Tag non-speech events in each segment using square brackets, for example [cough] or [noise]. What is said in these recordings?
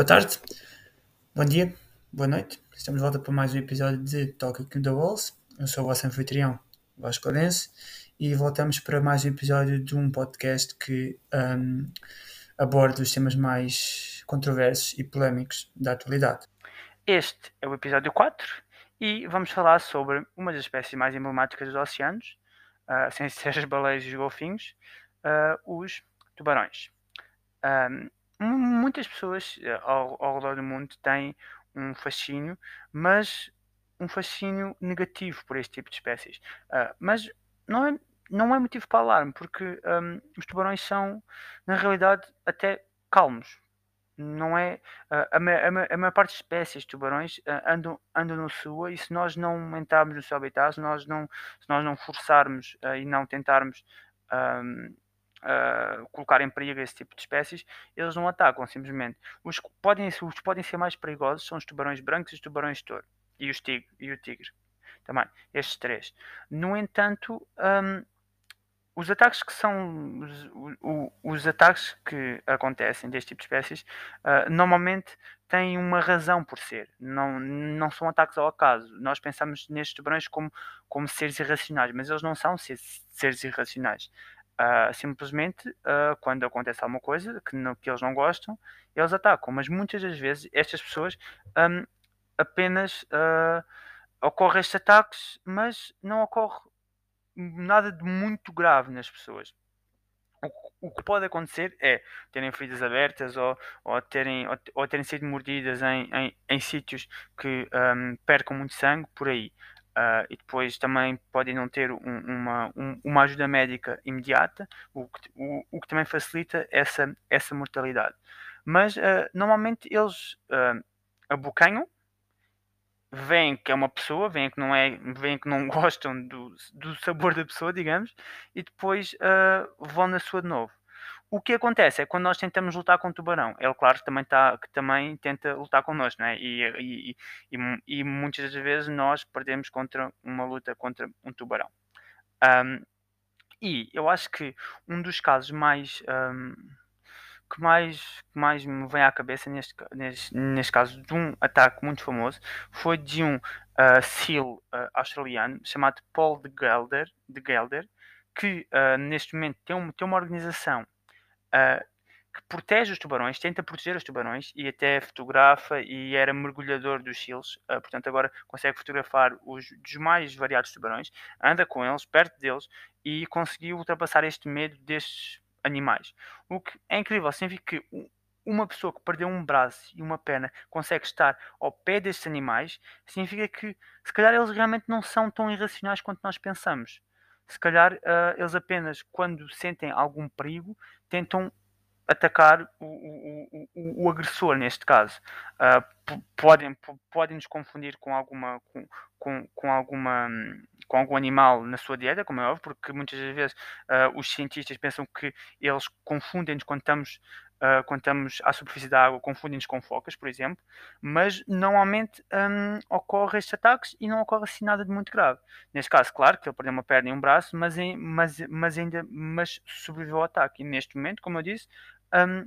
Boa tarde, bom dia, boa noite. Estamos de volta para mais um episódio de Talking the Walls. Eu sou o vosso anfitrião, Vasco Lourenço, e voltamos para mais um episódio de um podcast que um, aborda os temas mais controversos e polémicos da atualidade. Este é o episódio 4 e vamos falar sobre uma das espécies mais emblemáticas dos oceanos, uh, sem [laughs] ser as baleias e os golfinhos, uh, os tubarões. Um, muitas pessoas eh, ao, ao redor do mundo têm um fascínio, mas um fascínio negativo por este tipo de espécies. Uh, mas não é, não é motivo para alarme, porque um, os tubarões são, na realidade, até calmos. Não é uh, a, a, a, maior parte das espécies de tubarões uh, andam, andam no sua e se nós não entrarmos no seu habitat, se nós não, se nós não forçarmos e não tentarmos um, uh, colocar em perigo esse tipo de espécies, eles não atacam simplesmente. Os que podem, os que podem ser mais perigosos são os tubarões brancos e os tubarões de touro. E, os e o tigre. Também, estes três. No entanto, um, os ataques que são os, os, os, ataques que acontecem deste tipo de espécies uh, normalmente têm uma razão por ser não, não são ataques ao acaso nós pensamos nestes tubarões como, como seres irracionais mas eles não são seres, seres irracionais Uh, simplesmente, uh, quando acontece alguma coisa que, não, que, eles não gostam, eles atacam. Mas muitas das vezes estas pessoas um, apenas uh, ocorrem estes ataques, mas não ocorre nada de muito grave nas pessoas. O, o que pode acontecer é terem feridas abertas ou, ou, terem, ou, ou terem sido mordidas em, em, em sítios que um, percam muito sangue por aí. Uh, e depois também podem não ter um, uma, um, uma ajuda médica imediata, o que, o, o que também facilita essa, essa mortalidade. Mas uh, normalmente eles uh, abocanham, veem que é uma pessoa, veem que não, é, veem que não [laughs] gostam do, do sabor da pessoa, digamos, e depois vão na sua de novo. O que acontece é quando nós tentamos lutar com o tubarão, ele, claro, também, tá, que também tenta lutar connosco, né? e, e, e, e muitas das vezes nós perdemos contra uma luta contra um tubarão. Um, e eu acho que um dos casos mais. Um, que mais, que mais me vem à cabeça neste, neste, neste caso de um ataque muito famoso foi de um uh, SEAL uh, australiano chamado Paul de Gelder, de Gelder que uh, neste momento tem, um, tem uma organização uh, que protege os tubarões, tenta proteger os tubarões e até fotografa e era mergulhador dos seals, uh, portanto agora consegue fotografar os dos mais variados tubarões, anda com eles, perto deles e conseguiu ultrapassar este medo destes animais. O que é incrível, significa que uma pessoa que perdeu um braço e uma perna consegue estar ao pé destes animais, significa que se calhar eles realmente não são tão irracionais quanto nós pensamos se calhar uh, eles apenas, quando sentem algum perigo, tentam atacar o, o, o, o agressor, neste caso. Uh, podem, podem nos confundir com alguma, com, com, com, alguma, com algum animal na sua dieta, como é óbvio, porque muitas vezes uh, os cientistas pensam que eles confundem-nos quando estamos uh, quando estamos à superfície da água, confundem-nos com focas, por exemplo, mas normalmente um, ocorre estes ataques e não ocorre assim nada de muito grave. Neste caso, claro que ele perdeu uma perna e um braço, mas, em, mas, mas ainda mas sobreviveu ao ataque. E neste momento, como eu disse, um,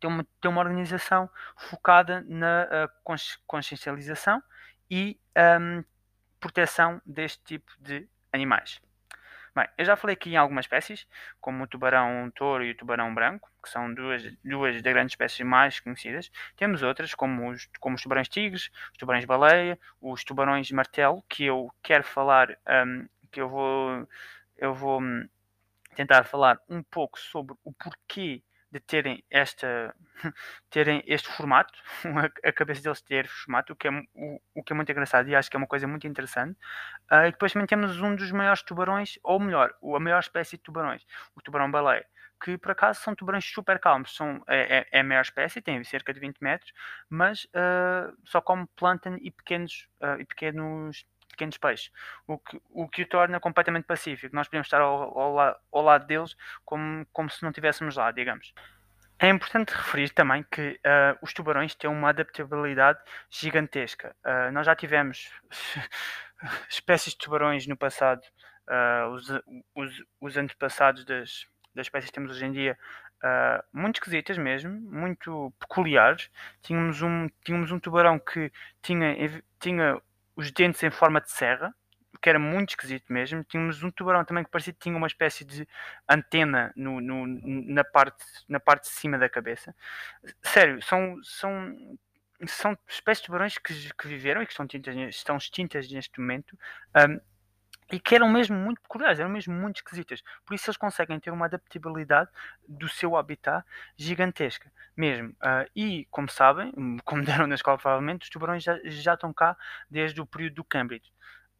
tem, uma, tem uma organização focada na uh, consciencialização e um, proteção deste tipo de animais. Bem, eu já falei aqui em algumas espécies, como o tubarão touro e o tubarão branco, que são duas, duas das grandes espécies mais conhecidas. Temos outras, como os, como os tubarões tigres, os tubarões baleia, os tubarões martelo, que eu quero falar, um, que eu vou, eu vou hum, tentar falar um pouco sobre o porquê de terem esta [laughs] terem este formato, [laughs] a cabeça deles ter formato, o que, é, o, o que é muito engraçado e acho que é uma coisa muito interessante. Uh, e depois também temos um dos maiores tubarões, ou melhor, a maior espécie de tubarões, o tubarão-baleia, que por acaso são tubarões super calmos, são, é, é, é, a maior espécie, tem cerca de 20 metros, mas uh, só come plântano e pequenos, uh, e pequenos pequenos peixes, o que o, que o torna completamente pacífico. Nós podemos estar ao, ao, ao lado deles como, como se não estivéssemos lá, digamos. É importante referir também que uh, os tubarões têm uma adaptabilidade gigantesca. Uh, nós já tivemos [laughs] espécies de tubarões no passado, uh, os, os, os, antepassados das, das espécies que temos hoje em dia muito esquisitas mesmo, muito peculiares. Tínhamos um, tínhamos um tubarão que tinha, tinha os dentes em forma de serra, que era muito esquisito mesmo. Tínhamos um tubarão também que parecia que tinha uma espécie de antena no, no, na, parte, na parte de cima da cabeça. Sério, são, são, são espécies de tubarões que, que viveram e que estão extintas, estão extintas neste momento. Um, e que eram mesmo muito peculiares, eram mesmo muito esquisitas. Por isso eles conseguem ter uma adaptabilidade do seu habitat gigantesca, mesmo. Uh, e, como sabem, [laughs] como deram na escola provavelmente, os tubarões já, já estão cá desde o período do Cambridge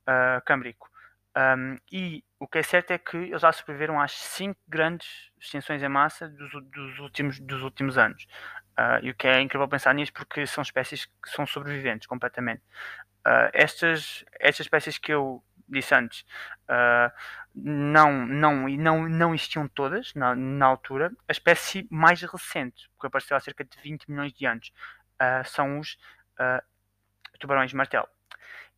uh, Câmbrico. Um, e o que é certo é que eles já sobreviveram às cinco grandes extinções em massa dos, dos últimos, dos últimos anos. Uh, e o que é incrível pensar nisso porque são espécies que são sobreviventes completamente. Uh, estas, estas espécies que eu disse antes uh, não, não, não, não existiam todas na, na altura. A espécie mais recente, que apareceu há cerca de 20 milhões de anos, são os tubarões martelo.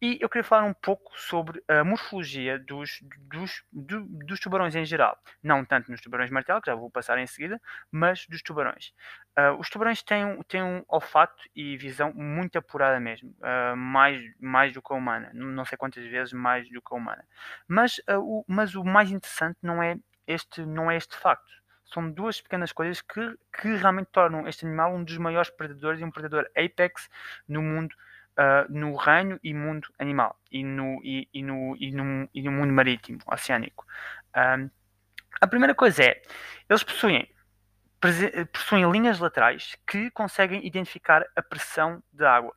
E eu queria falar um pouco sobre a morfologia dos, dos, do, dos tubarões em geral. Não tanto nos tubarões martelo, que já vou passar em seguida, mas dos tubarões. Uh, os tubarões têm, têm um olfato e visão muito apurada mesmo, uh, mais, mais do que a humana. Não sei quantas vezes mais do que a humana. Mas, uh, o, mas o mais interessante não é este, não é este facto são duas pequenas coisas que, que realmente tornam este animal um dos maiores predadores e um predador apex no mundo uh, no reino e mundo animal e no, e, e, no, e, no, e no mundo marítimo, oceânico. Um, a primeira coisa é, eles possuem, possuem linhas laterais que conseguem identificar a pressão da água.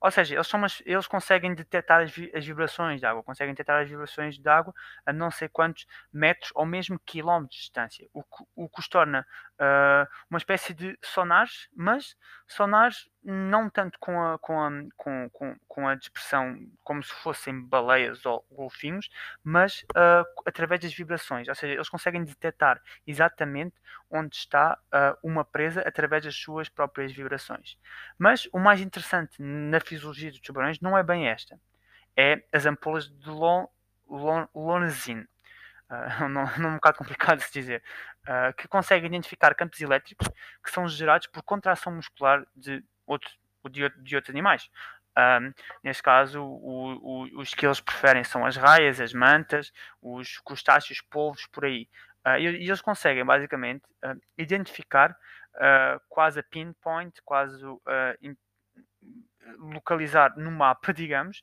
Ou seja, eles, umas, eles conseguem detectar as, as, vibrações de água, conseguem detectar as vibrações de água a não sei quantos metros ou mesmo quilómetros de distância, o que, o que os torna uh, uma espécie de sonares, mas sonares não tanto com a, com a, com, com, a dispersão como se fossem baleias ou golfinhos, mas uh, através das vibrações. Ou seja, eles conseguem detectar exatamente onde está uh, uma presa através das suas próprias vibrações. Mas o mais interessante na fisiologia dos tubarões não é bem esta. É as ampolas de lon, lon, lonezine. Uh, [laughs] não é um bocado complicado de se dizer, uh, que conseguem identificar campos elétricos que são gerados por contração muscular de outro, de, de outros animais. Um, neste caso, o, o, os que eles preferem são as raias, as mantas, os crustáceos, polvos, por aí. Uh, e, e, eles conseguem, basicamente, uh, identificar uh, quase a pinpoint, quase in, localizar no mapa, [laughs] digamos,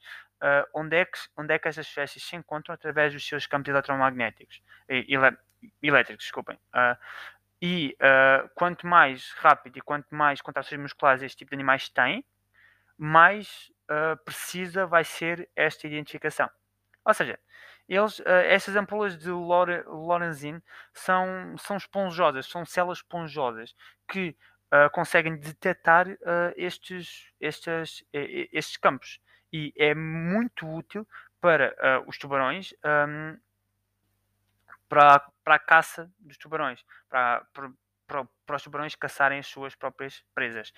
onde, é que, onde é que essas espécies se encontram através dos seus campos eletromagnéticos, ele, elétricos, desculpem. E uh, quanto mais rápido e quanto mais contrações musculares este tipo de animais têm, mais uh, precisa vai ser esta identificação. Ou seja, eles, uh, estas ampolas de Lorenzin são, são esponjosas, são células esponjosas que conseguem detectar estes, estes, estes campos. E é muito útil para os tubarões um, para, para a caça dos tubarões, para, para, para, os tubarões caçarem as suas próprias presas.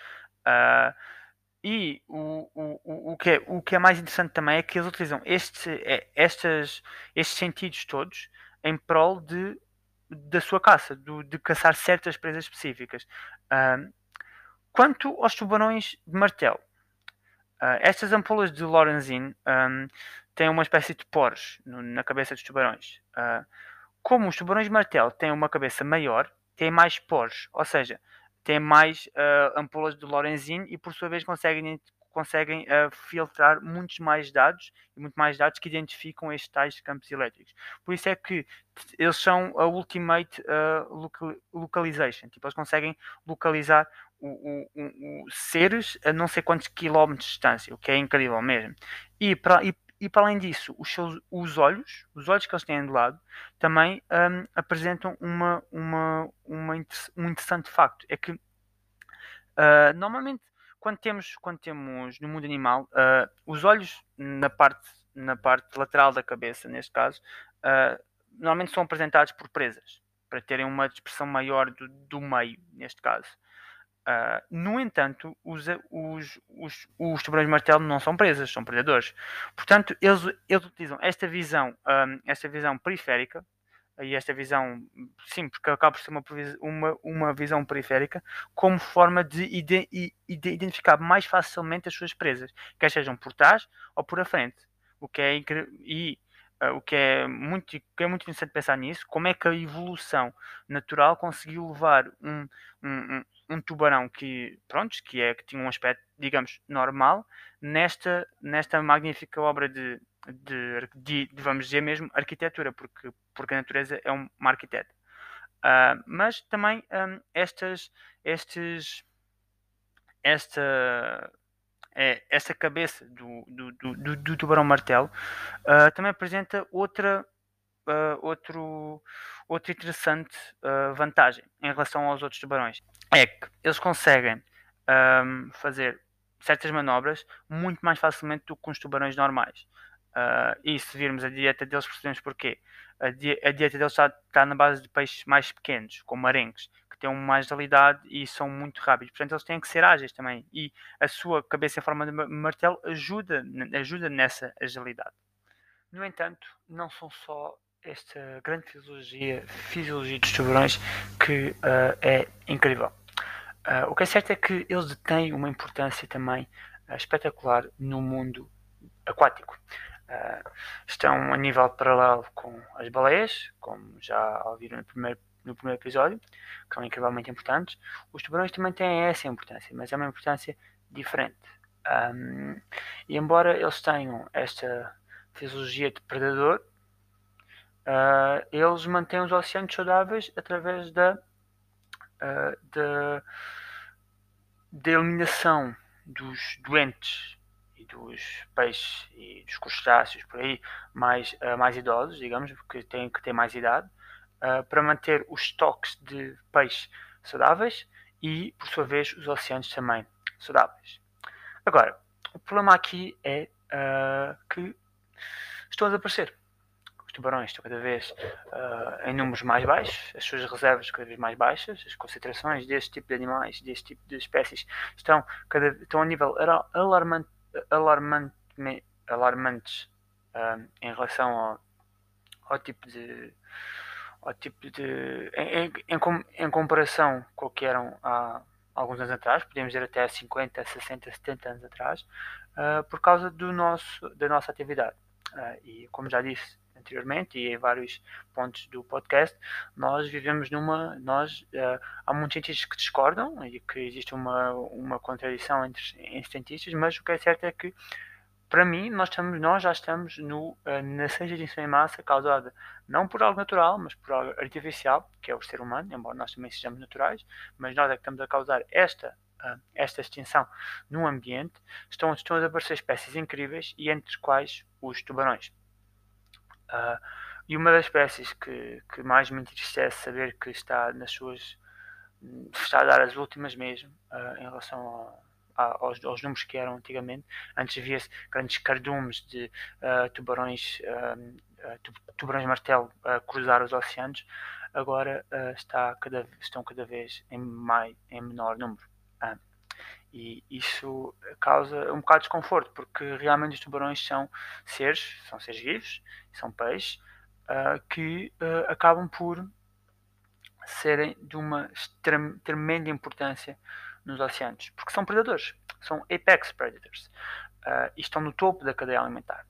Uh, e o, o, o, que é, o que é mais interessante também é que eles utilizam este, é, estes, estes sentidos todos em prol de, da sua caça, do, de caçar certas presas específicas. Uh, quanto aos tubarões de martelo, uh, estas ampolas de Lorenzin um, têm uma espécie de poros no, na cabeça dos tubarões. Uh, como os tubarões martelo têm uma cabeça maior, têm mais poros, ou seja, têm mais uh, ampolas de Lorenzin e por sua vez conseguem, conseguem uh, filtrar muitos mais dados e muito mais dados que identificam estes tais campos elétricos. Por isso é que eles são a ultimate uh, local, localization, tipo, eles conseguem localizar o, o, o, seres a não sei quantos quilómetros de distância, o que é incrível mesmo. E para, e e para além disso, os, seus, os olhos, os olhos que eles têm de lado, também um, apresentam uma, uma, uma, um interessante facto. É que uh, normalmente quando temos, quando temos no mundo animal, uh, os olhos na parte, na parte lateral da cabeça, neste caso, uh, normalmente são apresentados por presas, para terem uma dispersão maior do, do meio, neste caso. Uh, no entanto, os, os, os, os tubarões martelo não são presas, são predadores. Portanto, eles, eles utilizam esta visão, um, esta visão periférica e esta visão, sim, porque acaba por ser uma, uma, uma visão periférica, como forma de, ide, de identificar mais facilmente as suas presas, quer sejam por trás ou por a frente. O que é uh, o que é muito que é muito interessante pensar nisso, como é que a evolução natural conseguiu levar um, um, um tubarão que, pronto, que, é, que tinha um aspecto, digamos, normal, nesta, nesta magnífica obra de, de, de, de vamos dizer mesmo, arquitetura, porque, porque a natureza é um, uma arquiteta. Uh, mas também um, estas, estes, esta, é, cabeça do, do, do, do tubarão martelo uh, também apresenta outra, uh, outro, outra interessante uh, vantagem em relação aos outros tubarões. É que eles conseguem um, fazer certas manobras muito mais facilmente do que com os tubarões normais. Uh, e se virmos a dieta deles, percebemos porquê. A, di a dieta deles está, está, na base de peixes mais pequenos, como arenques, que têm mais agilidade e são muito rápidos. Portanto, eles têm que ser ágeis também. E a sua cabeça em forma de martelo ajuda, ajuda nessa agilidade. No entanto, não são só esta grande fisiologia, fisiologia dos tubarões que uh, é incrível. Uh, o que é certo é que eles detêm uma importância também espetacular no mundo aquático. Uh, estão a nível paralelo com as baleias, como já ouviram no primeiro, no primeiro episódio, que são incrivelmente importantes. Os tubarões também têm essa importância, mas é uma importância diferente. Um, e embora eles tenham esta fisiologia de predador, uh, eles mantêm os oceanos saudáveis através da, uh, da, da eliminação dos doentes dos peixes e dos crustáceos por aí mais, uh, mais idosos, digamos, porque têm que ter mais idade, para manter os estoques de peixe saudáveis e, por sua vez, os oceanos também saudáveis. Agora, o problema aqui é que estão a desaparecer. Tubarões estão cada vez uh, em números mais baixos, as suas reservas cada vez mais baixas, as concentrações deste tipo de animais, deste tipo de espécies, estão, cada, estão a nível alarmante alarmante, alarmantes uh, em relação ao, ao, tipo de ao tipo de em, em, em, comparação com o que eram há alguns anos atrás, podemos dizer até 50, 60, 70 anos atrás, uh, por causa do nosso, da nossa atividade. E como já disse anteriormente e em vários pontos do podcast, nós vivemos numa. Nós, uh, há muitos cientistas que discordam e que existe uma, uma contradição entre, entre cientistas, mas o que é certo é que para mim, nós, estamos, nós já estamos no, uh, na extinção em massa causada não por algo natural, mas por algo artificial, que é o ser humano, embora nós também sejamos naturais, mas nós é que estamos a causar esta, uh, esta extinção no ambiente. Estão, estão a aparecer espécies incríveis e entre quais os tubarões. Uh, e uma das espécies que, que mais me entristece saber que está nas suas. está a dar as últimas mesmo, uh, em relação a, aos, aos, números que eram antigamente. Antes havia-se grandes cardumes de uh, tubarões, tubarões martelo a cruzar os oceanos. Agora está cada, estão cada vez em, mai, em menor número. E isso causa um bocado de desconforto, porque realmente os tubarões são seres, são seres vivos, são peixes, uh, que uh, acabam por serem de uma tremenda importância nos oceanos, porque são predadores, são apex predators, uh, e estão no topo da cadeia alimentar.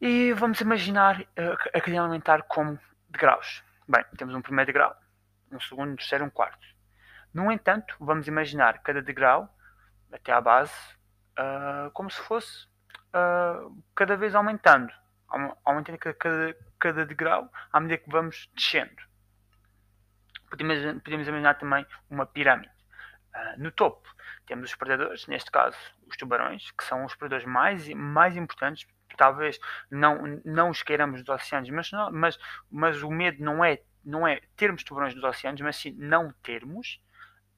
E vamos imaginar a cadeia alimentar como degraus. Bem, temos um primeiro degrau, um segundo, um terceiro, um quarto no entanto, vamos imaginar cada degrau até à base uh, como se fosse uh, cada vez aumentando, aumentando cada, cada degrau à medida que vamos descendo. Podemos, podemos imaginar também uma pirâmide. Uh, no topo temos os predadores, neste caso os tubarões, que são os predadores mais, mais importantes. Talvez não, não os queiramos dos oceanos, mas, não, mas, mas o medo não é, não é termos tubarões nos oceanos, mas sim não termos.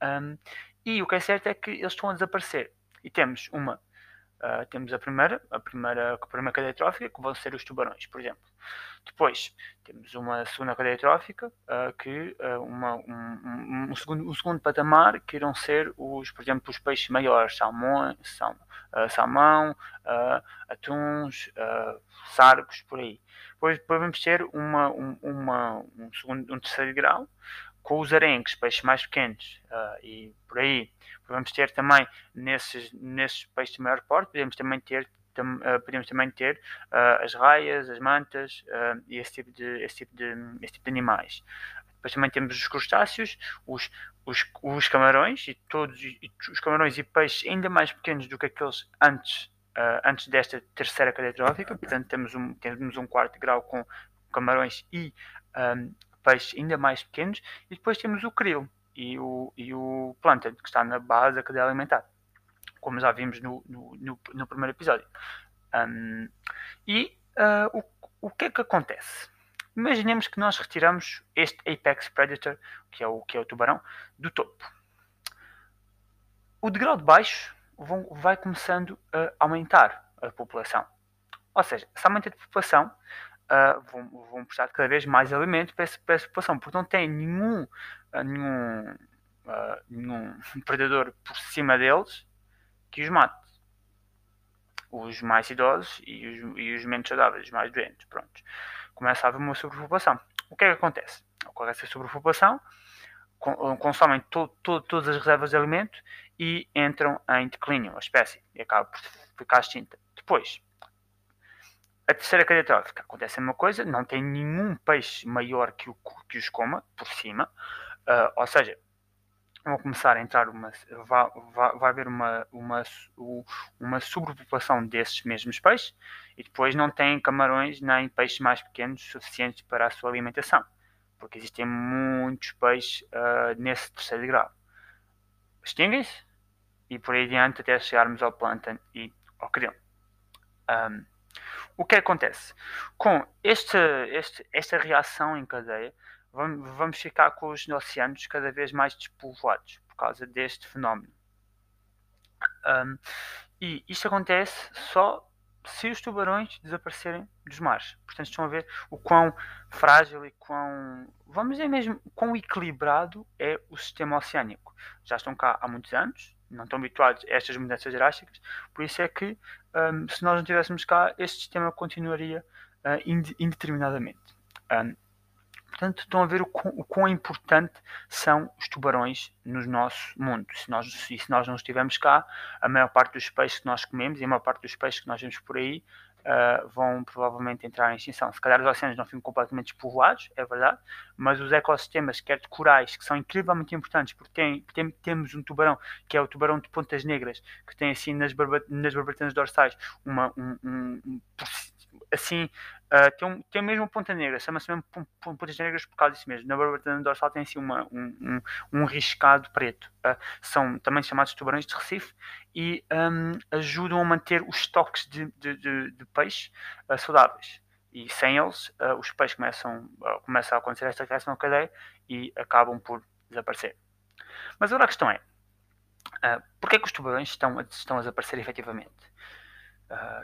Um, e o que é certo é que eles estão a desaparecer. E temos uma Uh, temos a primeira, a primeira, a primeira cadeia trófica, que vão ser os tubarões, por exemplo. Depois, temos uma segunda cadeia trófica, uh, que, uh, uma, um, um, um, segundo, um segundo patamar, que irão ser, os, por exemplo, os peixes maiores, salmão, sal, salmão atuns, sargos, por aí. Depois, depois vamos ter uma, uma, um, segundo, um terceiro grau, com os arenques, peixes mais pequenos, e por aí Vamos ter também nesses, nesses peixes de maior porte, podemos também ter, tam, uh, podemos também ter uh, as raias, as mantas uh, e esse tipo, de, esse, tipo de, esse tipo de animais. Depois também temos os crustáceos, os, os, os camarões e todos e, os camarões e peixes ainda mais pequenos do que aqueles antes, antes desta terceira cadeia trófica. Portanto, temos um, temos um quarto grau com camarões e um, peixes ainda mais pequenos. E depois temos o krill, e o, e o Planted, que está na base da cadeia alimentar, como já vimos no, no, no, no primeiro episódio. Um, e uh, o, o que é que acontece? Imaginemos que nós retiramos este Apex Predator, que é o, que é o tubarão, do topo. O degrau de baixo vão, vai começando a aumentar a população. Ou seja, esse aumento de população uh, vão, vão prestar cada vez mais alimento para essa, para essa população, porque não tem nenhum, uh, nenhum, uh, nenhum [laughs] predador por cima deles que os mate. Os mais idosos e os, e os menos saudáveis, os mais doentes. Pronto. Começa a haver uma sobrepopulação. O que é que acontece? Ocorre essa sobrepopulação, consomem to, to, todas as reservas de alimento e entram em declínio, a espécie, e acaba por ficar extinta. Depois, a terceira cadeia trófica acontece a mesma coisa, não tem nenhum peixe maior que, o, que os coma por cima, uh, ou seja, vão começar a entrar uma. vai, vai, vai haver uma, uma, uma sobrepopulação desses mesmos peixes e depois não tem camarões nem peixes mais pequenos suficientes para a sua alimentação, porque existem muitos peixes uh, nesse terceiro grau. Extinguem-se e por aí adiante até chegarmos ao plântano e ao krill. Um, o que acontece? Com este, este, esta reação em cadeia, vamos, vamos ficar com os oceanos cada vez mais despovoados por causa deste fenómeno. Um, e isto acontece só se os tubarões desaparecerem dos mares. Portanto, estão a ver o quão frágil e quão, vamos dizer mesmo, quão equilibrado é o sistema oceânico. Já estão cá há muitos anos, não estão habituados a estas mudanças drásticas, por isso é que um, se nós não tivéssemos cá, este sistema continuaria uh, indeterminadamente. Um, portanto, estão a ver o quão, o quão, importante são os tubarões no nosso mundo. Se nós, se nós não estivermos cá, a maior parte dos peixes que nós comemos e a maior parte dos peixes que nós vemos por aí uh, vão provavelmente entrar em extinção. Se calhar os oceanos não ficam completamente despovoados, é verdade, mas os ecossistemas, quer de corais, que são incrivelmente importantes, porque tem, tem, temos um tubarão, que é o tubarão de pontas negras, que tem assim nas, barba, nas barbatanas dorsais uma, um, um, um assim Uh, tem, um, tem mesmo ponta negra, chama-se mesmo pontas negras por causa disso mesmo. Na barbatana dorsal tem assim uma, um, um, um riscado preto. Uh, são também chamados tubarões de Recife e um, ajudam a manter os estoques de, de, de, de peixe uh, saudáveis. E sem eles, os peixes começam, começa a acontecer esta reação na cadeia e acabam por desaparecer. Mas agora a questão é: uh, porquê é que os tubarões estão, estão a desaparecer efetivamente?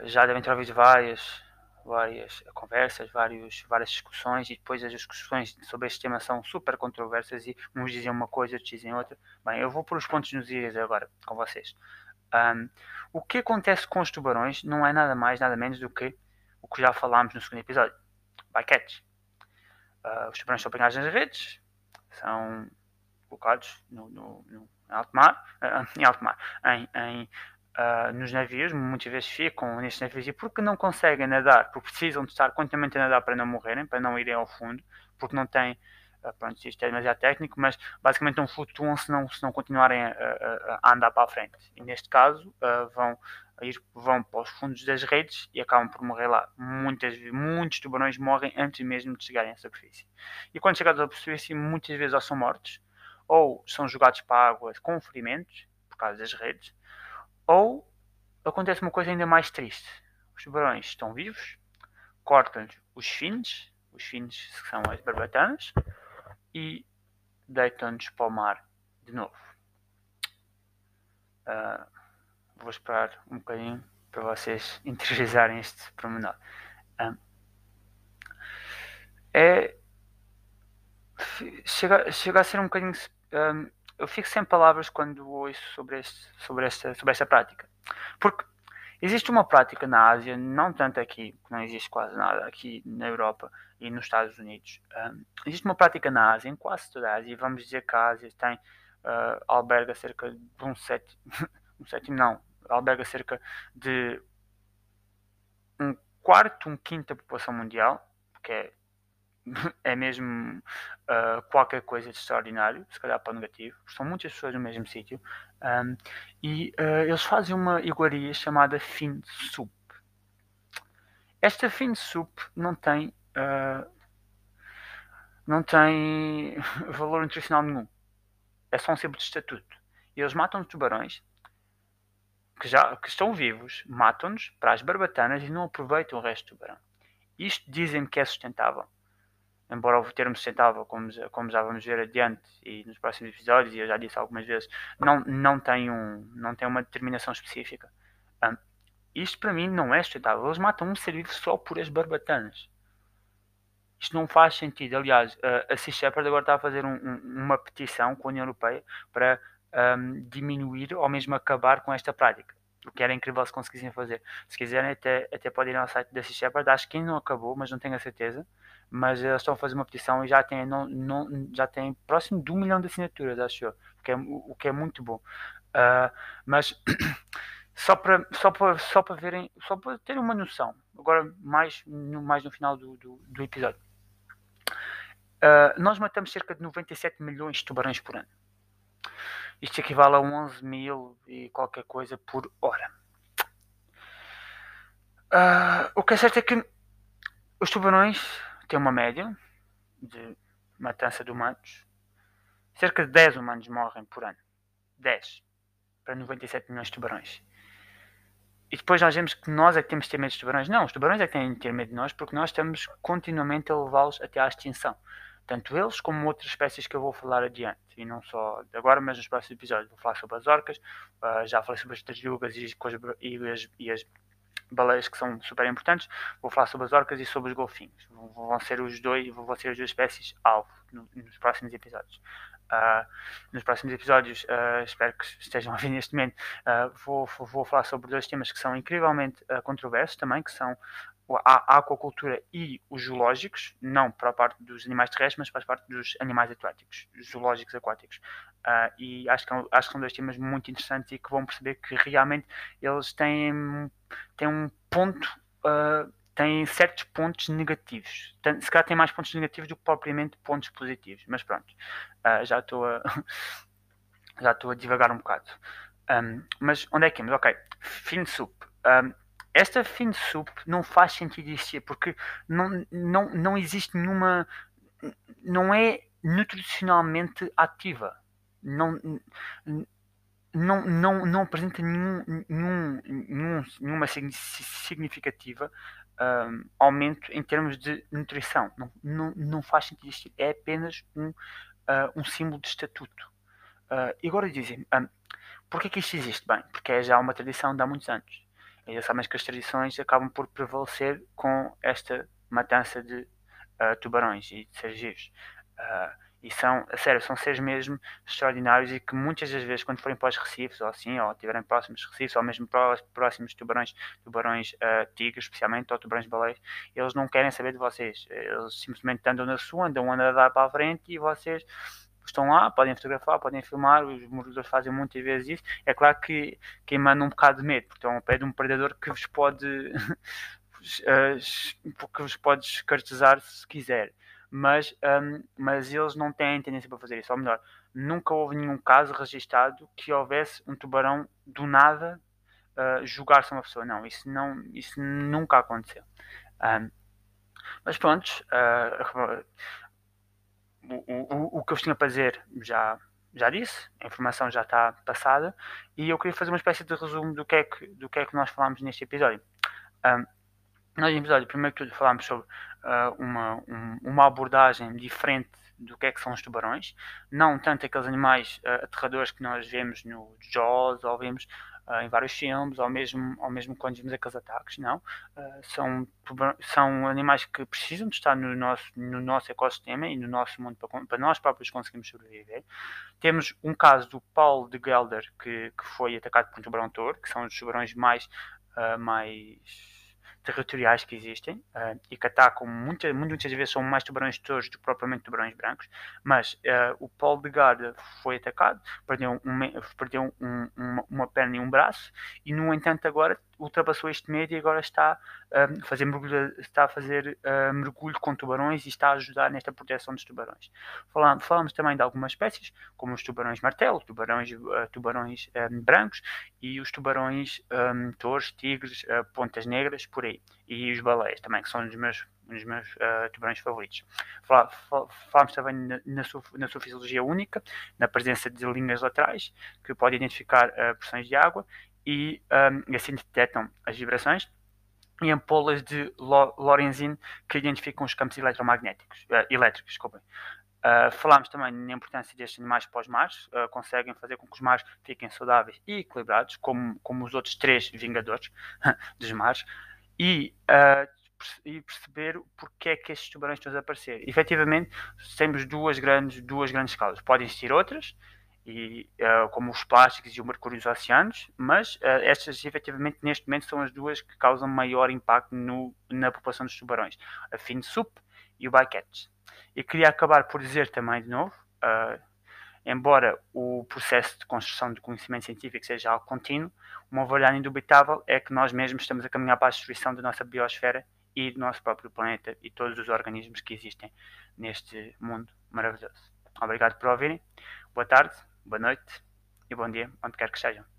já devem ter ouvido várias várias conversas, vários, várias discussões e depois as discussões sobre este tema são super controversas e uns dizem uma coisa, outros dizem outra. Bem, eu vou por os pontos nos is agora com vocês. Um, o que acontece com os tubarões não é nada mais, nada menos do que o que já falámos no segundo episódio, bycatch. Uh, os tubarões são apanhados nas redes, são colocados no, no, no alto mar, uh, em alto mar, em, em uh, nos navios, muitas vezes ficam nestes navios e porque não conseguem nadar, porque precisam de estar continuamente a nadar para não morrerem, para não irem ao fundo, porque não têm, uh, pronto, isto é demasiado técnico, mas basicamente não flutuam se não, se não continuarem a, a, andar para a frente. E neste caso uh, vão ir, vão para os fundos das redes e acabam por morrer lá. Muitas, muitos tubarões morrem antes mesmo de chegarem à superfície. E quando chegados à superfície, muitas vezes ou são mortos, ou são jogados para a água com ferimentos, por causa das redes, ou acontece uma coisa ainda mais triste. Os tubarões estão vivos, cortam-lhes os fins, os fins que são as barbatanas, e deitam-nos para o mar de novo. Uh, vou esperar um bocadinho para vocês [laughs] interiorizarem este pormenor. Um, é, chega, chega a ser um bocadinho. Um, eu fico sem palavras quando ouço sobre, este, sobre, esta, sobre esta prática. Porque existe uma prática na Ásia, não tanto aqui, não existe quase nada aqui na Europa e nos Estados Unidos. Um, existe uma prática na Ásia, em quase toda a Ásia, e vamos dizer que a Ásia tem, uh, alberga cerca de um sétimo, [laughs] um sétimo não, alberga cerca de um quarto, um quinto da população mundial, que é [laughs] é mesmo uh, qualquer coisa de extraordinário, se calhar para o negativo, são muitas pessoas no mesmo sítio, um, e uh, eles fazem uma iguaria chamada fin soup. Esta fin soup não tem, uh, não tem [laughs] valor nutricional nenhum, é só um simples estatuto. E eles matam os tubarões que, já, que estão vivos, matam-nos para as barbatanas e não aproveitam o resto do tubarão. Isto dizem que é sustentável embora o termo sustentável, como, como já vamos ver adiante e nos próximos episódios, e eu já disse algumas vezes, não, não, tem, um, não tem uma determinação específica. Um, isto para mim não é sustentável. Eles matam um ser vivo só por as barbatanas. Isto não faz sentido. Aliás, a Sea Shepherd agora está a fazer um, um, uma petição com a União Europeia para diminuir ou mesmo acabar com esta prática. O que era incrível se conseguissem fazer. Se quiserem, até, até podem ir ao site da Sea Shepherd. Acho que ainda não acabou, mas não tenho a certeza mas eles estão a fazer uma petição e já tem, não, não, já tem próximo de um milhão de assinaturas, acho eu, que é, o que é muito bom. Uh, mas [clears throat] só para só para só para verem, só para terem uma noção, agora mais no, mais no final do, do, do episódio. Uh, nós matamos cerca de 97 milhões de tubarões por ano. Isto equivale a 11 mil e qualquer coisa por hora. Uh, o que é certo é que os tubarões tem uma média de matança de humanos. Cerca de 10 humanos morrem por ano. 10 para 97 milhões de tubarões. E depois nós vemos que nós é que temos de ter medo de tubarões. Não, os tubarões é que têm de ter medo de nós porque nós estamos continuamente a levá-los até à extinção. Tanto eles como outras espécies que eu vou falar adiante. E não só agora, mas nos próximos episódios. Vou falar sobre as orcas, uh, já falei sobre as tartarugas e, e, as, e as baleias que são super importantes. Vou falar sobre as orcas e sobre os golfinhos. Vão ser os dois, vão ser as duas espécies alvo nos próximos episódios. Uh, nos próximos episódios, uh, espero que estejam a ver neste momento, uh, vou, vou falar sobre dois temas que são incrivelmente controversos também, que são a aquacultura e os zoológicos, não para a parte dos animais terrestres, mas para a parte dos animais aquáticos, zoológicos aquáticos. Uh, e acho que, é acho que são dois temas muito interessantes e que vão perceber que realmente eles têm, têm um ponto, uh, têm certos pontos negativos. Se calhar têm mais pontos negativos do que propriamente pontos positivos, mas pronto, uh, já estou a. [laughs] já estou a divagar um bocado. Um, mas onde é que íamos? Ok, fim de soup. Um, esta fin soup não faz sentido existir porque não, não, não existe nenhuma. não é nutricionalmente ativa. Não, não, não, não apresenta nenhum, nenhum, nenhum nenhuma significativa um, aumento em termos de nutrição. Não, não, não faz sentido existir. É apenas um, uh, um símbolo de estatuto. Uh, e agora dizem, um, porquê que isto existe? Bem, porque é já uma tradição de há muitos anos. E sabemos que as tradições acabam por prevalecer com esta matança de uh, tubarões e de seres. Uh, e são, a sério, são seres mesmo extraordinários e que muitas das vezes, quando forem para os recifes, ou assim, ou estiverem próximos recifes, ou mesmo próximos tubarões, tubarões uh, tigres, especialmente, ou tubarões baleias, eles não querem saber de vocês. Eles simplesmente andam na sua, andam a andar para a frente e vocês estão lá, podem fotografar, podem filmar, os mergulhadores fazem muitas vezes isso. É claro que quem manda um bocado de medo, porque estão ao pé de um predador que vos pode [laughs] eh, que vos pode escartezar se quiser. Mas, um, mas eles não têm tendência para fazer isso. Ou melhor, nunca houve nenhum caso registado que houvesse um tubarão do nada uh, julgar-se uma pessoa. Não, isso, não, isso nunca aconteceu. Um, mas pronto, uh, o, o, o que eu tinha para dizer já, já disse, a informação já está passada, e eu queria fazer uma espécie de resumo do que é que, do que, é que nós falámos neste episódio. Um, nós, no episódio, primeiro que tudo, falámos sobre uh, uma, um, uma abordagem diferente do que é que são os tubarões, não tanto aqueles animais uh, aterradores que nós vemos no Jaws ou vemos em vários filmes, ou mesmo, ou mesmo quando vemos aqueles ataques, não. Uh, são, são animais que precisam de estar no nosso, no nosso ecossistema e no nosso mundo para, para nós próprios conseguirmos sobreviver. Temos um caso do Paul de Gelder, que, que foi atacado por um tubarão-touro, que são os tubarões mais, uh, mais territoriais que existem uh, e que atacam muita, muitas vezes são mais tubarões touros do que propriamente tubarões brancos, mas uh, o Paul de Garda foi atacado, perdeu, um, perdeu um, uma, uma perna e um braço e no entanto agora ultrapassou este medo e agora está um, a fazer mergulho, está a fazer uh, mergulho com tubarões e está a ajudar nesta proteção dos tubarões. Falamos, falamos também de algumas espécies, como os tubarões martelo, tubarões, uh, tubarões um, brancos e os tubarões um, tigres, uh, pontas negras, por aí. E os baleias também, que são meus um dos meus uh, tubarões favoritos. Falamos também na, na, sua, na, sua, fisiologia única, na presença de linhas laterais, que pode identificar uh, de água e, um, e assim detectam as vibrações e ampolas de Lorenzin que identificam os campos eletromagnéticos, uh, elétricos. Desculpem. Uh, falámos também na importância destes animais para os mares, uh, conseguem fazer com que os mares fiquem saudáveis e equilibrados, como, como os outros três vingadores [laughs] dos mares, e, e perceber porque é que estes tubarões estão a desaparecer. Efetivamente, temos duas grandes, duas grandes causas. Podem existir outras, e, uh, como os plásticos e o mercúrio nos oceanos, mas uh, estas efetivamente neste momento são as duas que causam maior impacto no, na população dos tubarões, a finsup e o bycatch. E queria acabar por dizer também de novo, uh, embora o processo de construção de conhecimento científico seja algo contínuo, uma verdade indubitável é que nós mesmos estamos a caminhar para a destruição da nossa biosfera e do nosso próprio planeta e todos os organismos que existem neste mundo maravilhoso. Obrigado por ouvirem. Boa tarde boa noite e bom dia, onde quer que estejam.